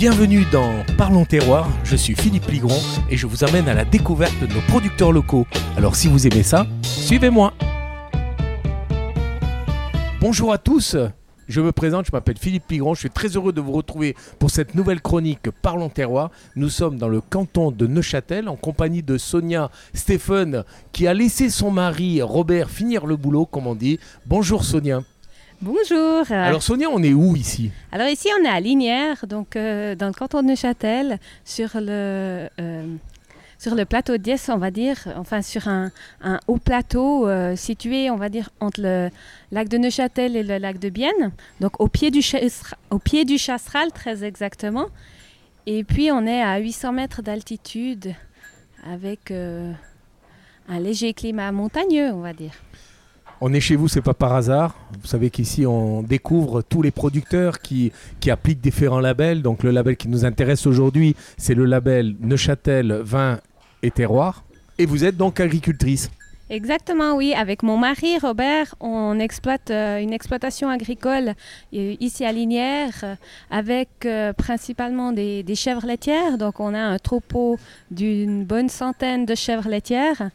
Bienvenue dans Parlons Terroir, je suis Philippe Ligron et je vous amène à la découverte de nos producteurs locaux. Alors si vous aimez ça, suivez-moi. Bonjour à tous, je me présente, je m'appelle Philippe Pigron, je suis très heureux de vous retrouver pour cette nouvelle chronique Parlons Terroir. Nous sommes dans le canton de Neuchâtel en compagnie de Sonia Stéphane qui a laissé son mari Robert finir le boulot, comme on dit. Bonjour Sonia. Bonjour. Alors Sonia, on est où ici? Alors ici, on est à Linière, donc euh, dans le canton de Neuchâtel, sur le, euh, sur le plateau d'Ies, on va dire, enfin sur un, un haut plateau euh, situé, on va dire, entre le lac de Neuchâtel et le lac de Bienne, donc au pied du, au pied du Chasseral, très exactement. Et puis on est à 800 mètres d'altitude avec un léger climat montagneux, on va dire. On est chez vous, c'est pas par hasard. Vous savez qu'ici, on découvre tous les producteurs qui, appliquent différents labels. Donc, le label qui nous intéresse aujourd'hui, c'est le label Neuchâtel Vin et Terroir. Et vous êtes donc agricultrice. Exactement, oui. Avec mon mari, Robert, on exploite euh, une exploitation agricole euh, ici à Linière euh, avec principalement des, des chèvres laitières. Donc, on a un troupeau d'une bonne centaine de chèvres laitières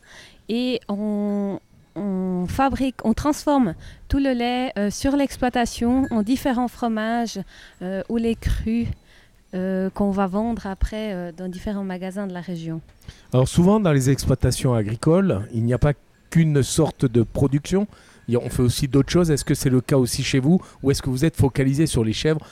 et on, on fabrique, on transforme tout le lait euh, sur l'exploitation en différents fromages euh, ou les crus euh, qu'on va vendre après dans différents magasins de la région. Alors, souvent, dans les exploitations agricoles, il n'y a pas qu'une sorte de production. On fait aussi d'autres choses. Est-ce que c'est le cas aussi chez vous Ou est-ce que vous êtes focalisé sur les chèvres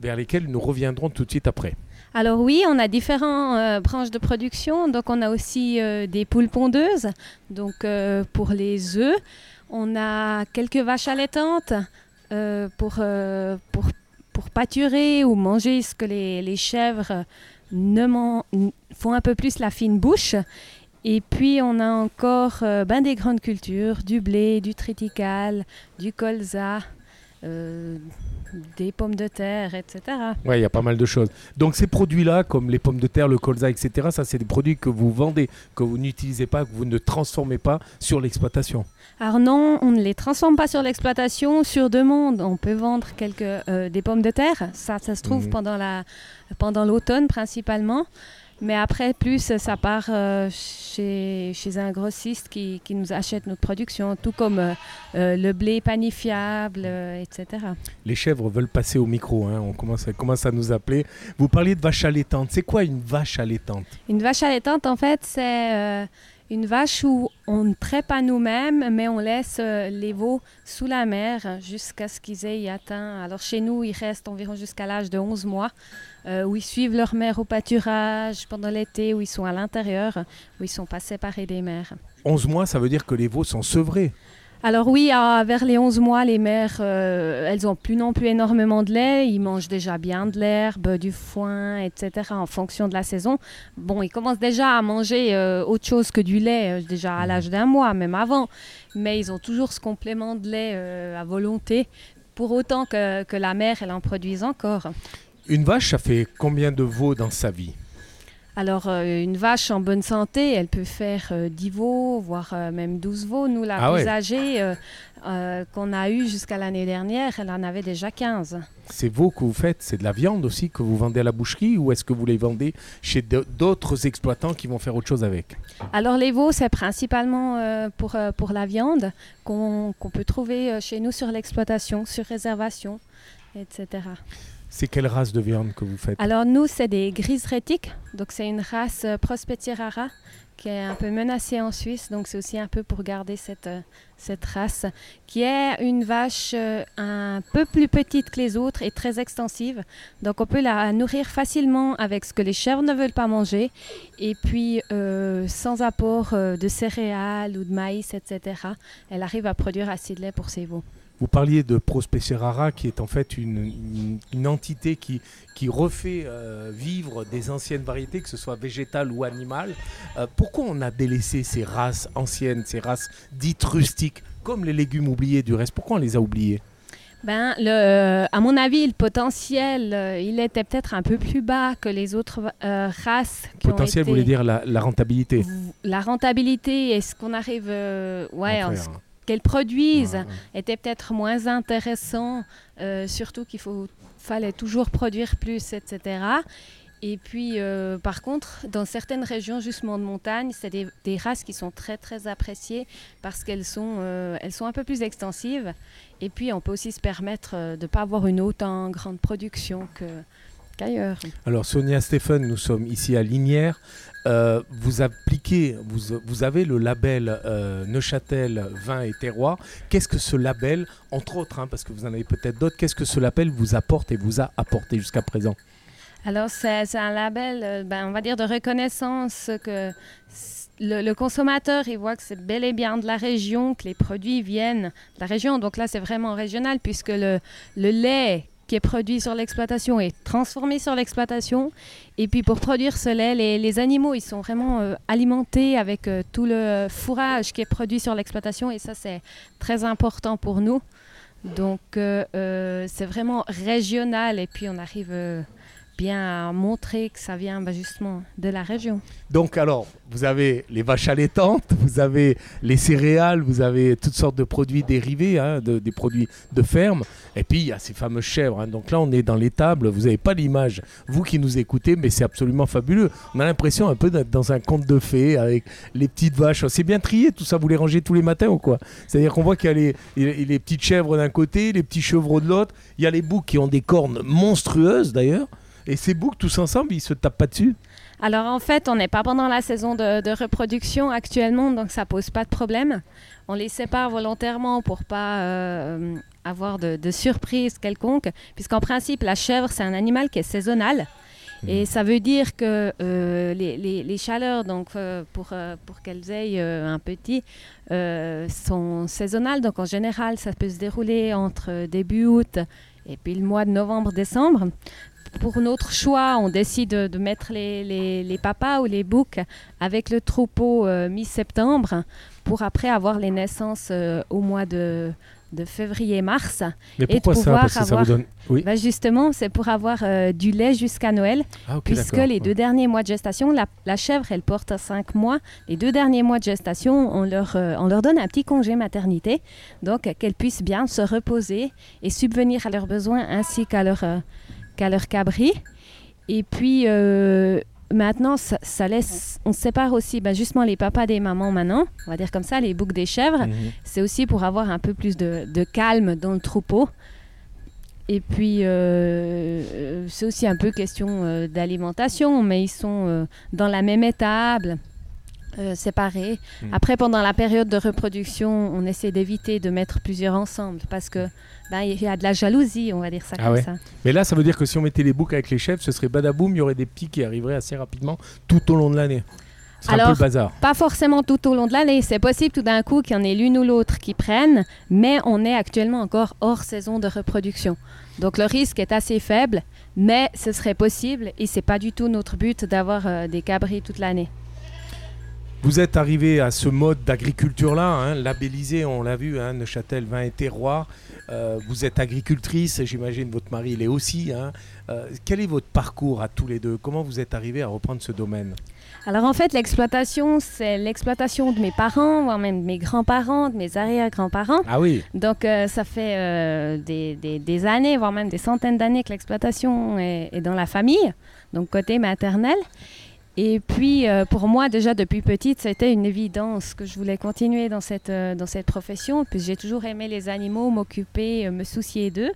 vers lesquelles nous reviendrons tout de suite après? Alors oui, on a différentes euh, branches de production. Donc on a aussi euh, des poules pondeuses, donc euh, pour les œufs. On a quelques vaches allaitantes pour, pâturer ou manger ce que les, chèvres ne font un peu plus la fine bouche. Et puis on a encore ben, des grandes cultures, du blé, du triticale, du colza, euh, des pommes de terre, etc. Oui, il y a pas mal de choses. Donc ces produits-là, comme les pommes de terre, le colza, etc., ça c'est des produits que vous vendez, que vous n'utilisez pas, que vous ne transformez pas sur l'exploitation. Alors non, on ne les transforme pas sur l'exploitation. Sur demande, on peut vendre quelques, euh, des pommes de terre. Ça, ça se trouve Mhm. pendant la, pendant l'automne principalement. Mais après, plus, ça part euh, chez, chez un grossiste qui, qui nous achète notre production, tout comme euh, euh, le blé panifiable, euh, etc. Les chèvres veulent passer au micro, hein, on commence, à, commence à nous appeler. Vous parliez de vache allaitante. C'est quoi une vache allaitante? Une vache allaitante, en fait, c'est une vache où on ne traite pas nous-mêmes, mais on laisse euh, les veaux sous la mer jusqu'à ce qu'ils aient atteint. Alors chez nous, ils restent environ jusqu'à l'âge de 11 mois, euh, où ils suivent leur mère au pâturage pendant l'été, où ils sont à l'intérieur, où ils sont pas séparés des mères. 11 mois, ça veut dire que les veaux sont sevrés. Alors oui, vers les 11 mois, les mères, euh, elles ont plus non plus énormément de lait. Ils mangent déjà bien de l'herbe, du foin, etc. en fonction de la saison. Bon, ils commencent déjà à manger euh, autre chose que du lait, euh, déjà à l'âge d'un mois, même avant. Mais ils ont toujours ce complément de lait à volonté, pour autant que, la mère, elle en produise encore. Une vache, ça fait combien de veaux dans sa vie? Alors, euh, une vache en bonne santé, elle peut faire euh, 10 veaux, voire euh, même 12 veaux. Nous, la Ah plus ouais. âgée euh, euh, qu'on a eue jusqu'à l'année dernière, elle en avait déjà 15. Ces veaux que vous faites, c'est de la viande aussi que vous vendez à la boucherie ou est-ce que vous les vendez chez d'autres exploitants qui vont faire autre chose avec? Alors, les veaux, c'est principalement euh, pour, euh, pour la viande qu'on peut trouver euh, chez nous sur l'exploitation, sur réservation, etc. C'est quelle race de viande que vous faites Alors, nous, c'est des grises rétiques. Donc, c'est une race euh, Prospeti rara qui est un peu menacée en Suisse. Donc, c'est aussi un peu pour garder cette, euh, cette race, qui est une vache euh, un peu plus petite que les autres et très extensive. Donc, on peut la nourrir facilement avec ce que les chèvres ne veulent pas manger. Et puis, euh, sans apport de céréales ou de maïs, etc. Elle arrive à produire assez de lait pour ses veaux. Vous parliez de Prospecerara qui est en fait une, une- une entité qui, qui refait euh, vivre des anciennes variétés, que ce soit végétales ou animales. Euh, pourquoi on a délaissé ces races anciennes, ces races dites rustiques, comme les légumes oubliés du reste? Pourquoi on les a oubliés? Ben, le, à mon avis, le potentiel, euh, il était peut-être un peu plus bas que les autres euh, races. Qui Potentiel été, voulait dire la, la rentabilité. La rentabilité et ce qu'on arrive, euh, ouais, En en faire, ce. Qu'elles produisent ouais. était peut-être moins intéressant, euh, surtout qu'il faut fallait toujours produire plus, etc. Et puis, euh, par contre, dans certaines régions, justement de montagne, c'est des, races qui sont très, très appréciées parce qu'elles sont, euh, elles sont un peu plus extensives. Et puis, on peut aussi se permettre de ne pas avoir une autant grande production qu'ailleurs. Alors, Sonia Stéphane, nous sommes ici à Linière. vous appliquez, vous, vous, avez le label Neuchâtel Vin et Terroir. Qu'est-ce que ce label, entre autres, hein, parce que vous en avez peut-être d'autres, qu'est-ce que ce label vous apporte et vous a apporté jusqu'à présent? Alors, c'est un label, euh, ben, on va dire, de reconnaissance que le, consommateur, il voit que c'est bel et bien de la région, que les produits viennent de la région. Donc là, c'est vraiment régional puisque le, le lait qui est produit sur l'exploitation est transformé sur l'exploitation. Et puis pour produire ce lait, les, animaux, ils sont vraiment euh, alimentés avec euh, tout le fourrage qui est produit sur l'exploitation. Et ça, c'est très important pour nous. Donc c'est vraiment régional. Et puis on arrive bien montrer que ça vient bah, justement de la région. Donc alors, vous avez les vaches allaitantes, vous avez les céréales, vous avez toutes sortes de produits dérivés, hein, des produits de ferme, et puis il y a ces fameuses chèvres. Hein. Donc là, on est dans l'étable, vous n'avez pas l'image, vous qui nous écoutez, mais c'est absolument fabuleux. On a l'impression un peu d'être dans un conte de fées avec les petites vaches. C'est bien trié, tout ça, vous les rangez tous les matins ou quoi? C'est-à-dire qu'on voit qu'il y a les, les petites chèvres d'un côté, les petits chevreaux de l'autre, il y a les boucs qui ont des cornes monstrueuses d'ailleurs. Et ces boucs, tous ensemble, ils se tapent pas dessus? Alors en fait, on n'est pas pendant la saison de, reproduction actuellement, donc ça pose pas de problème. On les sépare volontairement pour pas euh, avoir de, surprise quelconque, puisqu'en principe, la chèvre, c'est un animal qui est saisonnal. Et mmh. ça veut dire que euh, les, chaleurs, donc euh, pour, pour qu'elles aient un petit, sont saisonnales. Donc en général, ça peut se dérouler entre début août et puis le mois de novembre-décembre pour notre choix, on décide de mettre les, papas ou les boucs avec le troupeau euh, mi-septembre pour après avoir les naissances euh, au mois de, février-mars. Mais pourquoi ça? Parce que ça vous donne... oui. Bah, justement, c'est pour avoir euh, du lait jusqu'à Noël, ah, puisque les deux derniers mois de gestation, la, chèvre, elle porte 5 mois. Les deux derniers mois de gestation, on leur, on leur donne un petit congé maternité, donc qu'elles puissent bien se reposer et subvenir à leurs besoins ainsi qu'à leur qu'à leur cabri. Et puis euh, maintenant, ça, laisse, on sépare aussi ben, justement les papas des mamans maintenant, on va dire comme ça, les boucs des chèvres. Mhm. C'est aussi pour avoir un peu plus de, calme dans le troupeau. Et puis, euh, c'est aussi un peu question euh, d'alimentation, mais ils sont dans la même étable. Séparés. Mhm. Après, pendant la période de reproduction, on essaie d'éviter de mettre plusieurs ensemble parce que ben, il y a de la jalousie, on va dire ça ah comme ça. Mais là, ça veut dire que si on mettait les boucs avec les chefs, ce serait badaboum, il y aurait des petits qui arriveraient assez rapidement tout au long de l'année. Alors, un peu bazar. pas forcément tout au long de l'année. C'est possible tout d'un coup qu'il y en ait l'une ou l'autre qui prennent, mais on est actuellement encore hors saison de reproduction. Donc le risque est assez faible, mais ce serait possible et c'est pas du tout notre but d'avoir euh, des cabris toute l'année. Vous êtes arrivé à ce mode d'agriculture-là, hein, labellisé, on l'a vu, hein, Neuchâtel vin et terroir. Euh, vous êtes agricultrice, j'imagine votre mari l'est aussi. Hein. Euh, quel est votre parcours à tous les deux? Comment vous êtes arrivé à reprendre ce domaine? Alors en fait, l'exploitation, c'est l'exploitation de mes parents, voire même de mes grands-parents, de mes arrière-grands-parents. Ah oui. Donc euh, ça fait des, des, années, voire même des centaines d'années que l'exploitation est, est, dans la famille, donc côté maternel. Et puis, euh, pour moi, déjà depuis petite, c'était une évidence que je voulais continuer dans cette, euh, dans cette profession. Puis j'ai toujours aimé les animaux, m'occuper, euh, me soucier d'eux.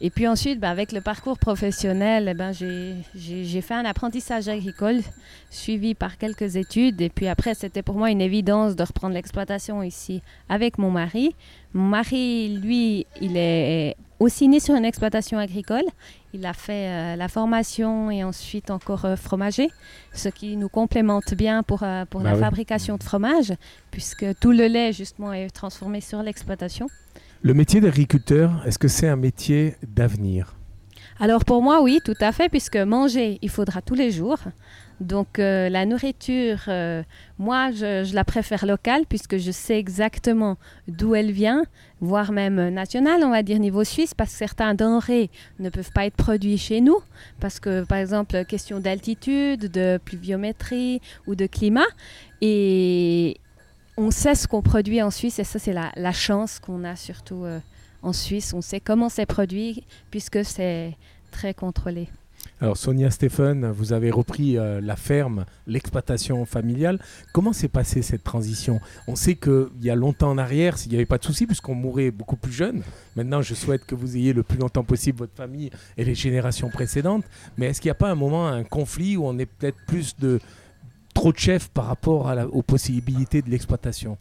Et puis ensuite, ben, avec le parcours professionnel, eh ben, j'ai fait un apprentissage agricole suivi par quelques études. Et puis après, c'était pour moi une évidence de reprendre l'exploitation ici avec mon mari. Mon mari, lui, il est aussi né sur une exploitation agricole. Il a fait euh, la formation et ensuite encore euh, fromager, ce qui nous complémente bien pour, euh, pour bah la fabrication de fromage, puisque tout le lait justement est transformé sur l'exploitation. Le métier d'agriculteur, est-ce que c'est un métier d'avenir? Alors pour moi, oui, tout à fait, puisque manger, il faudra tous les jours. Donc euh, la nourriture, euh, moi, je, la préfère locale puisque je sais exactement d'où elle vient, voire même nationale, on va dire niveau suisse, parce que certains denrées ne peuvent pas être produits chez nous, parce que par exemple, question d'altitude, de pluviométrie ou de climat. Et on sait ce qu'on produit en Suisse et ça, c'est la, chance qu'on a surtout. Euh, en Suisse, on sait comment c'est produit puisque c'est très contrôlé. Alors Sonia Stéphane, vous avez repris euh, la ferme, l'exploitation familiale. Comment s'est passée cette transition? On sait qu'il y a longtemps en arrière, s'il n'y avait pas de souci, puisqu'on mourait beaucoup plus jeune. Maintenant, je souhaite que vous ayez le plus longtemps possible votre famille et les générations précédentes. Mais est-ce qu'il n'y a pas un moment, un conflit où on est peut-être plus de trop de chefs par rapport aux possibilités de l'exploitation?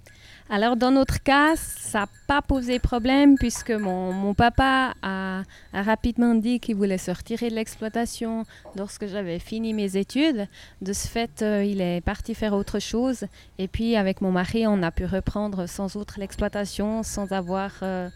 Alors dans notre cas, ça n'a pas posé problème puisque mon, papa a, rapidement dit qu'il voulait se retirer de l'exploitation lorsque j'avais fini mes études. De ce fait, euh, il est parti faire autre chose. Et puis avec mon mari, on a pu reprendre sans autre l'exploitation, sans avoir, euh,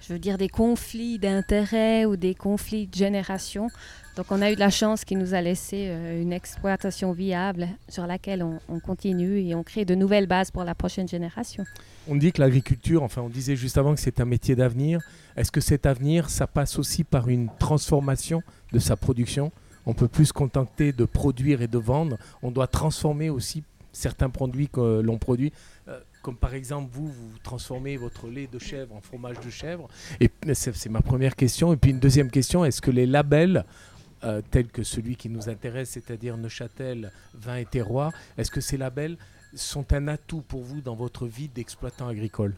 je veux dire, des conflits d'intérêts ou des conflits de génération. Donc on a eu de la chance qu'il nous a laissé euh, une exploitation viable sur laquelle on, continue et on crée de nouvelles bases pour la prochaine génération. On dit que l'agriculture, enfin on disait juste avant que c'est un métier d'avenir. Est-ce que cet avenir, ça passe aussi par une transformation de sa production? On peut plus se contenter de produire et de vendre. On doit transformer aussi certains produits que l'on produit. Euh, comme par exemple vous, vous transformez votre lait de chèvre en fromage de chèvre. Et c'est ma première question. Et puis une deuxième question, est-ce que les labels euh, tels que celui qui nous intéresse, c'est-à-dire Neuchâtel, vin et terroir, est-ce que ces labels sont un atout pour vous dans votre vie d'exploitant agricole?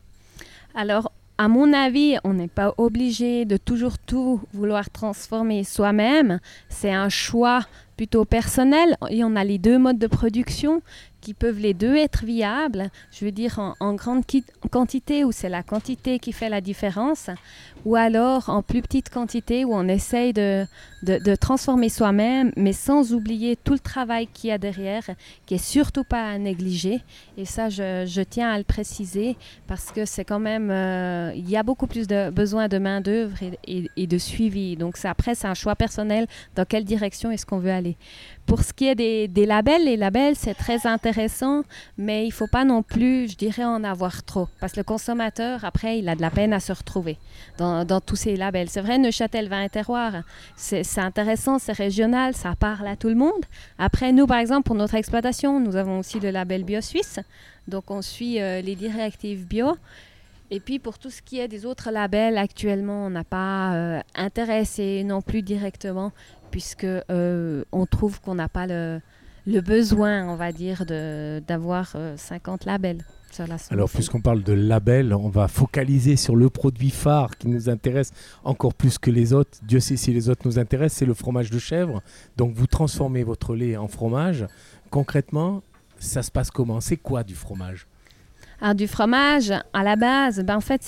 Alors, à mon avis, on n'est pas obligé de toujours tout vouloir transformer soi-même. C'est un choix plutôt personnel. Et on a les deux modes de production qui peuvent les deux être viables, je veux dire en, grande quantité où c'est la quantité qui fait la différence, ou alors en plus petite quantité où on essaye de, de, transformer soi-même, mais sans oublier tout le travail qu'il y a derrière, qui est surtout pas à négliger. Et ça, je, tiens à le préciser parce que c'est quand même, euh, il y a beaucoup plus de besoin de main d'œuvre et, et, de suivi. Donc après, c'est un choix personnel dans quelle direction est-ce qu'on veut aller. Pour ce qui est des, labels, les labels, c'est très intéressant, mais il faut pas non plus, je dirais, en avoir trop, parce que le consommateur, après, il a de la peine à se retrouver dans, tous ces labels. C'est vrai, Neuchâtel Vin et Terroir, c'est c'est intéressant, c'est régional, ça parle à tout le monde. Après, nous, par exemple, pour notre exploitation, nous avons aussi le label Bio Suisse. Donc, on suit euh, les directives bio. Et puis, pour tout ce qui est des autres labels, actuellement, on n'a pas euh, intéressé non plus directement, puisque euh, on trouve qu'on n'a pas le, le, besoin, on va dire, d'avoir 50 labels. Alors, puisqu'on parle de label, on va focaliser sur le produit phare qui nous intéresse encore plus que les autres. Dieu sait si les autres nous intéressent, c'est le fromage de chèvre. Donc, vous transformez votre lait en fromage. Concrètement, ça se passe comment? C'est quoi du fromage? Alors, du fromage, à la base, ben, en fait,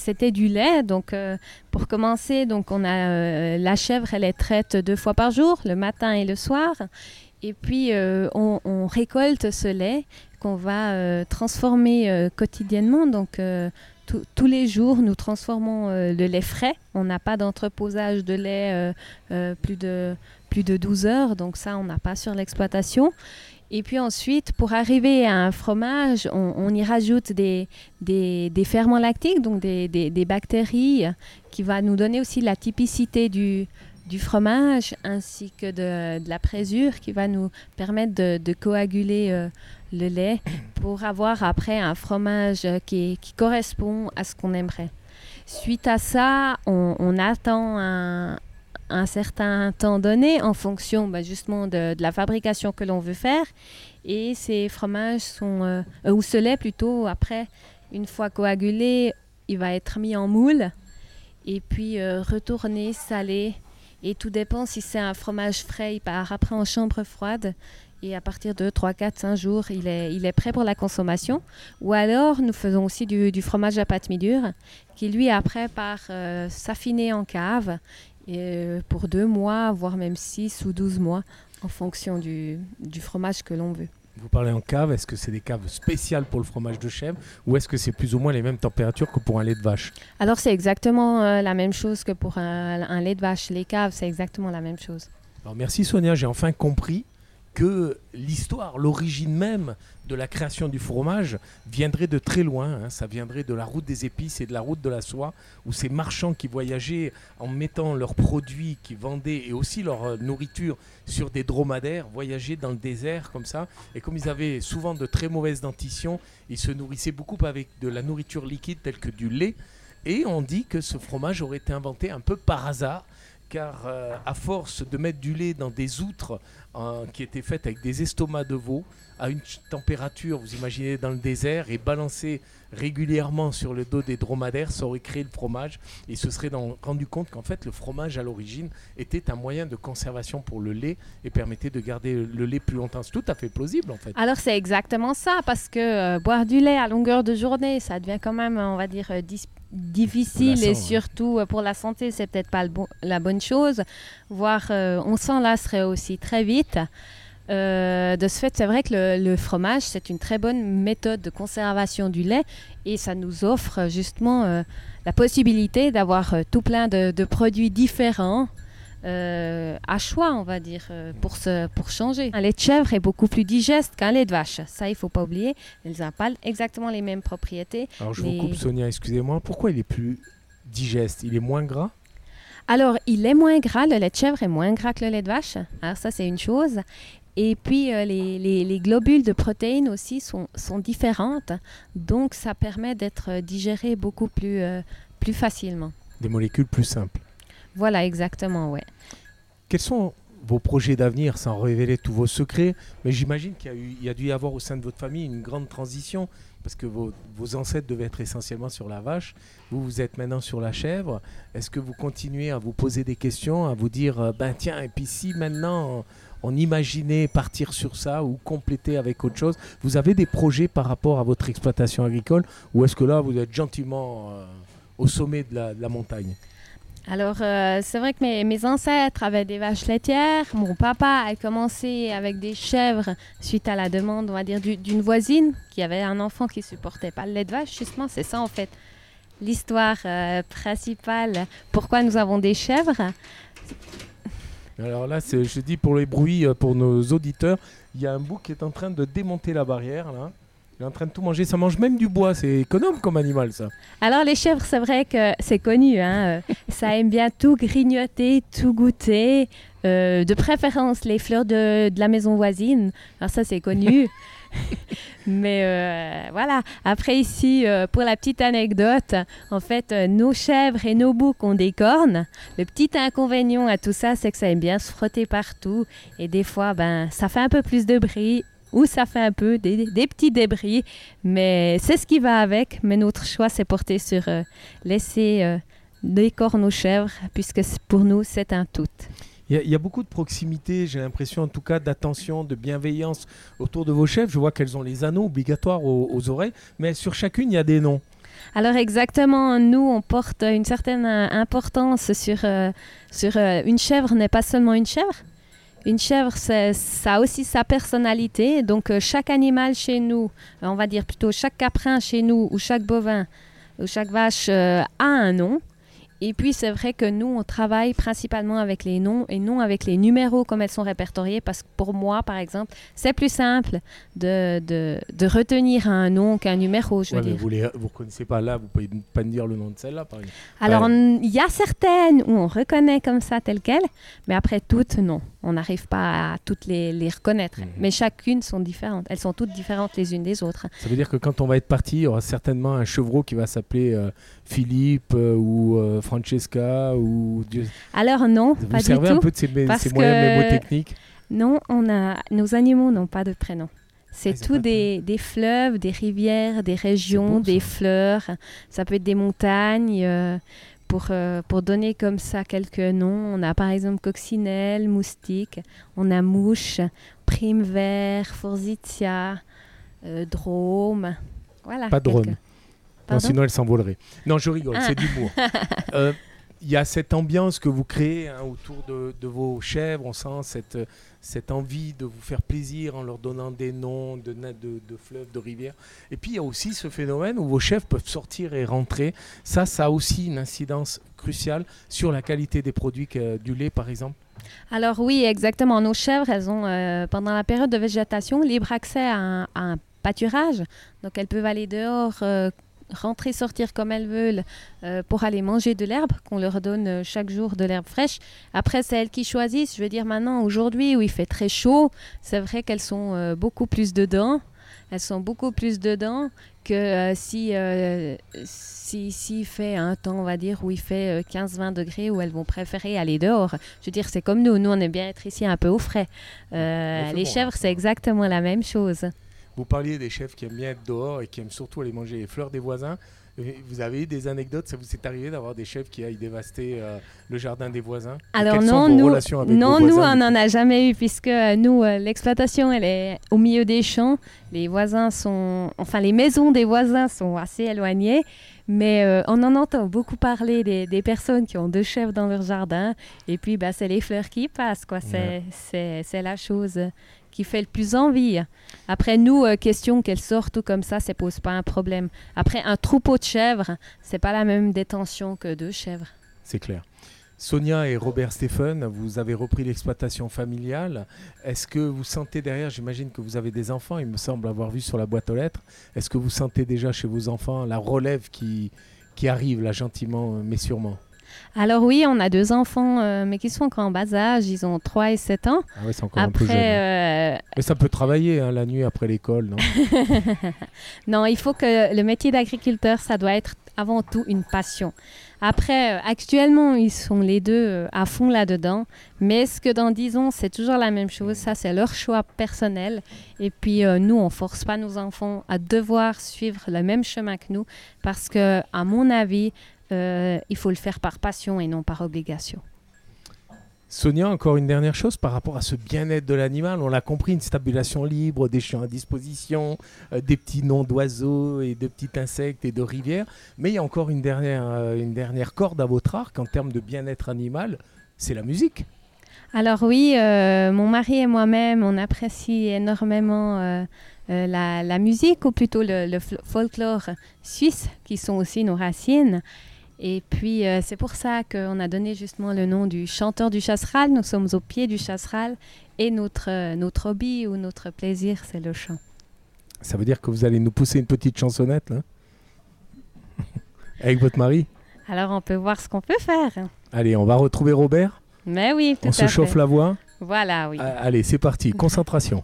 c'était du lait. Donc, euh, pour commencer, donc on a euh, la chèvre, elle est traite deux fois par jour, le matin et le soir. Et puis, euh, on, récolte ce lait qu'on va transformer quotidiennement. Donc, tous les jours, nous transformons le lait frais. On n'a pas d'entreposage de lait plus, de, plus de 12 heures. Donc, ça, on n'a pas sur l'exploitation. Et puis ensuite, pour arriver à un fromage, on, y rajoute des, ferments lactiques, donc des, bactéries, qui va nous donner aussi la typicité du, du fromage ainsi que de, la présure qui va nous permettre de, coaguler le lait pour avoir après un fromage qui, correspond à ce qu'on aimerait. Suite à ça, on, attend un, certain temps donné en fonction bah, justement de, la fabrication que l'on veut faire. Et ces fromages sont, euh, ou ce lait plutôt, après, une fois coagulé, il va être mis en moule et puis euh, retourné, salé. Et tout dépend si c'est un fromage frais, il part après en chambre froide et à partir de 3, 4, 5 jours, il est, il est prêt pour la consommation. Ou alors, nous faisons aussi du, fromage à pâte mi-dure qui, lui, après, part euh, s'affiner en cave et, euh, pour 2 mois, voire même 6 ou 12 mois, en fonction du, du fromage que l'on veut. Vous parlez en cave, est-ce que c'est des caves spéciales pour le fromage de chèvre ou est-ce que c'est plus ou moins les mêmes températures que pour un lait de vache? Alors c'est exactement euh, la même chose que pour un, un, lait de vache. Les caves, c'est exactement la même chose. Alors merci Sonia, j'ai enfin compris que l'histoire, l'origine même de la création du fromage viendrait de très loin. Hein. Ça viendrait de la route des épices et de la route de la soie, où ces marchands qui voyageaient en mettant leurs produits qu'ils vendaient et aussi leur euh, nourriture sur des dromadaires, voyageaient dans le désert comme ça. Et comme ils avaient souvent de très mauvaises dentitions, ils se nourrissaient beaucoup avec de la nourriture liquide telle que du lait Et on dit que ce fromage aurait été inventé un peu par hasard, car euh, à force de mettre du lait dans des outres euh, qui étaient faites avec des estomacs de veau, à une température, vous imaginez, dans le désert, et balancer régulièrement sur le dos des dromadaires, ça aurait créé le fromage. Et se serait rendu compte qu'en fait, le fromage à l'origine était un moyen de conservation pour le lait et permettait de garder le lait plus longtemps. C'est tout à fait plausible en fait. Alors c'est exactement ça, parce que euh, boire du lait à longueur de journée, ça devient quand même, on va dire, euh, difficile et surtout euh, pour la santé, c'est peut-être pas la bonne chose. Voire on s'en lasserait aussi très vite. Euh, de ce fait, c'est vrai que le, fromage, c'est une très bonne méthode de conservation du lait et ça nous offre justement euh, la possibilité d'avoir euh, tout plein de, produits différents à choix, on va dire, pour, pour changer. Un lait de chèvre est beaucoup plus digeste qu'un lait de vache. Ça, il ne faut pas oublier. Ils n'ont pas exactement les mêmes propriétés. Alors, je vous coupe, Sonia, excusez-moi. Pourquoi il est plus digeste? Il est moins gras? Alors, il est moins gras, le lait de chèvre est moins gras que le lait de vache. Alors ça, c'est une chose. Et puis, euh, les, globules de protéines aussi sont, sont, différentes, donc ça permet d'être digéré beaucoup plus, euh, plus facilement. Des molécules plus simples. Voilà, exactement, ouais. Quels sont vos projets d'avenir sans révéler tous vos secrets? Mais j'imagine qu'il y, a dû y avoir au sein de votre famille une grande transition, parce que vos, vos ancêtres devaient être essentiellement sur la vache, vous, vous êtes maintenant sur la chèvre. Est-ce que vous continuez à vous poser des questions, à vous dire, euh, ben tiens, et puis si maintenant on imaginait partir sur ça ou compléter avec autre chose. Vous avez des projets par rapport à votre exploitation agricole ou est-ce que là, vous êtes gentiment euh, au sommet de la, montagne? Alors, euh, c'est vrai que mes, ancêtres avaient des vaches laitières. Mon papa a commencé avec des chèvres suite à la demande, on va dire, d'une voisine qui avait un enfant qui supportait pas le lait de vache. Justement, c'est ça en fait l'histoire euh, principale. Pourquoi nous avons des chèvres? Alors là, je dis pour les bruits, euh, pour nos auditeurs, il y a un bouc qui est en train de démonter la barrière là. Il est en train de tout manger. Ça mange même du bois. C'est économe comme animal, ça. Alors, les chèvres, c'est vrai que c'est connu. Hein. Euh, ça aime bien tout grignoter, tout goûter. Euh, de préférence, les fleurs de, de la maison voisine. Alors, ça, c'est connu. Mais euh, voilà. Après ici, euh, pour la petite anecdote, en fait, euh, nos chèvres et nos boucs ont des cornes. Le petit inconvénient à tout ça, c'est que ça aime bien se frotter partout. Et des fois, ben, ça fait un peu plus de bruit ou ça fait un peu des, petits débris. Mais c'est ce qui va avec. Mais notre choix, c'est porté sur laisser des cornes aux chèvres, puisque pour nous, c'est un tout. Il y, a beaucoup de proximité, j'ai l'impression en tout cas d'attention, de bienveillance autour de vos chefs. Je vois qu'elles ont les anneaux obligatoires aux, oreilles, mais sur chacune, il y a des noms. Alors exactement, nous, on porte une certaine euh, importance sur, euh, sur euh, une chèvre n'est pas seulement une chèvre. Une chèvre, ça a aussi sa personnalité. Donc chaque animal chez nous, on va dire plutôt chaque caprin chez nous ou chaque bovin ou chaque vache a un nom. Et puis, c'est vrai que nous, on travaille principalement avec les noms et non avec les numéros comme elles sont répertoriées, parce que pour moi, par exemple, c'est plus simple de, de, de, retenir un nom qu'un numéro, je veux dire. vous ne vous reconnaissez pas là, vous ne pouvez pas me dire le nom de celle-là, par exemple. Alors, il y a certaines où on reconnaît comme ça, telle quelle, mais après toutes, non. On n'arrive pas à toutes les, les reconnaître. Mhm. Mais chacune sont différentes. Elles sont toutes différentes les unes des autres. Ça veut dire que quand on va être parti, il y aura certainement un chevreau qui va s'appeler euh, Philippe euh, ou euh, Francesca ou Alors non, Vous pas du tout. Vous servez un peu de ces, ces moyens techniques Non, on a, nos animaux n'ont pas de prénom. C'est ah, tout des, des, fleuves, des rivières, des régions, des fleurs. Ça peut être des montagnes. Euh, pour, pour donner comme ça quelques noms, on a par exemple coccinelle, moustique, on a mouche, prime vert, forsythia, drôme. Voilà. Pas drôme sinon elle s'envolerait. Non, je rigole, c'est ah. d'humour. Euh, il y a cette ambiance que vous créez hein, autour de, vos chèvres. On sent cette, cette envie de vous faire plaisir en leur donnant des noms de, de, de fleuves, de rivières. Et puis il y a aussi ce phénomène où vos chèvres peuvent sortir et rentrer. Ça, ça a aussi une incidence cruciale sur la qualité des produits du lait, par exemple. Alors oui, exactement. Nos chèvres, elles ont, euh, pendant la période de végétation, libre accès à un, pâturage. Donc elles peuvent aller dehors. Euh, rentrer, sortir comme elles veulent euh, pour aller manger de l'herbe, qu'on leur donne euh, chaque jour de l'herbe fraîche. Après, c'est elles qui choisissent. Je veux dire, maintenant, aujourd'hui, où il fait très chaud, c'est vrai qu'elles sont euh, beaucoup plus dedans. elles sont beaucoup plus dedans que euh, si, si, si fait un temps, on va dire, où il fait 15-20 degrés, où elles vont préférer aller dehors. Je veux dire, c'est comme nous. Nous, on aime bien être ici un peu au frais. les chèvres, c'est exactement la même chose. Vous parliez des chefs qui aiment bien être dehors et qui aiment surtout aller manger les fleurs des voisins. Vous avez eu des anecdotes Ça vous est arrivé d'avoir des chefs qui aillent dévaster euh, le jardin des voisins? Alors non, nous, non nous, on n'en a jamais eu puisque euh, nous, euh, l'exploitation, elle est au milieu des champs. Les voisins sont, enfin, les maisons des voisins sont assez éloignées. Mais on en entend beaucoup parler des, des, personnes qui ont deux chefs dans leur jardin. Et puis, bah, c'est les fleurs qui passent. quoi. C'est la chose qui fait le plus envie. Après, nous, euh, question qu'elles sortent tout comme ça, ça pose pas un problème. Après, un troupeau de chèvres, c'est pas la même détention que deux chèvres. C'est clair. Sonia et Robert Stéphane, vous avez repris l'exploitation familiale. Est-ce que vous sentez derrière, j'imagine que vous avez des enfants, il me semble avoir vu sur la boîte aux lettres, est-ce que vous sentez déjà chez vos enfants la relève qui, qui arrive là gentiment mais sûrement? Alors oui, on a deux enfants, euh, mais qui sont encore en bas âge. Ils ont 3 et 7 ans. Ah oui, c'est encore un peu jeune. Euh, mais ça peut travailler hein, la nuit après l'école, non Non, il faut que le métier d'agriculteur, ça doit être avant tout une passion. Après, euh, actuellement, ils sont les deux à fond là-dedans. Mais ce que dans 10 ans, c'est toujours la même chose. Ça, c'est leur choix personnel. Et puis, nous, on force pas nos enfants à devoir suivre le même chemin que nous. Parce que, à mon avis, il faut le faire par passion et non par obligation. Sonia, encore une dernière chose par rapport à ce bien-être de l'animal. On l'a compris, une stabulation libre, des chiens à disposition, euh, des petits noms d'oiseaux et de petits insectes et de rivières. Mais il y a encore une dernière, euh, une dernière corde à votre arc en termes de bien-être animal, c'est la musique. Alors oui, mon mari et moi-même, on apprécie énormément la, musique, ou plutôt le, le folklore suisse, qui sont aussi nos racines. Et puis, euh, c'est pour ça qu'on a donné justement le nom du chanteur du chasseral. Nous sommes au pied du chasseral et notre, euh, notre hobby ou notre plaisir, c'est le chant. Ça veut dire que vous allez nous pousser une petite chansonnette, là Avec votre mari Alors, on peut voir ce qu'on peut faire. Allez, on va retrouver Robert Mais oui, tout On se chauffe la voix Voilà, oui. Ah, allez, c'est parti, concentration.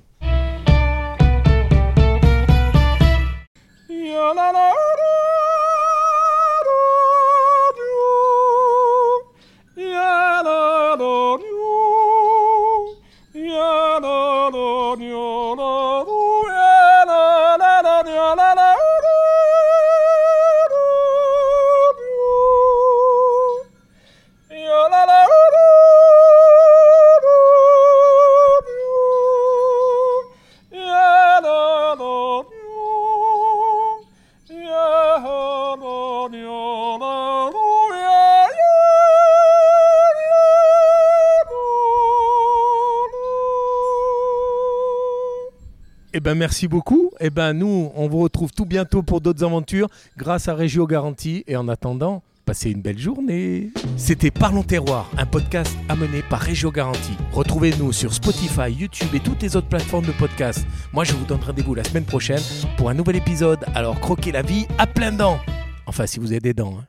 Ben merci beaucoup. Eh ben nous, on vous retrouve tout bientôt pour d'autres aventures grâce à Régio Garantie. Et en attendant, passez une belle journée. C'était Parlons Terroir, un podcast amené par Régio Garantie. Retrouvez-nous sur Spotify, YouTube et toutes les autres plateformes de podcast. Moi, je vous donne rendez-vous la semaine prochaine pour un nouvel épisode. Alors croquez la vie à plein dents. Enfin, si vous avez des dents. Hein.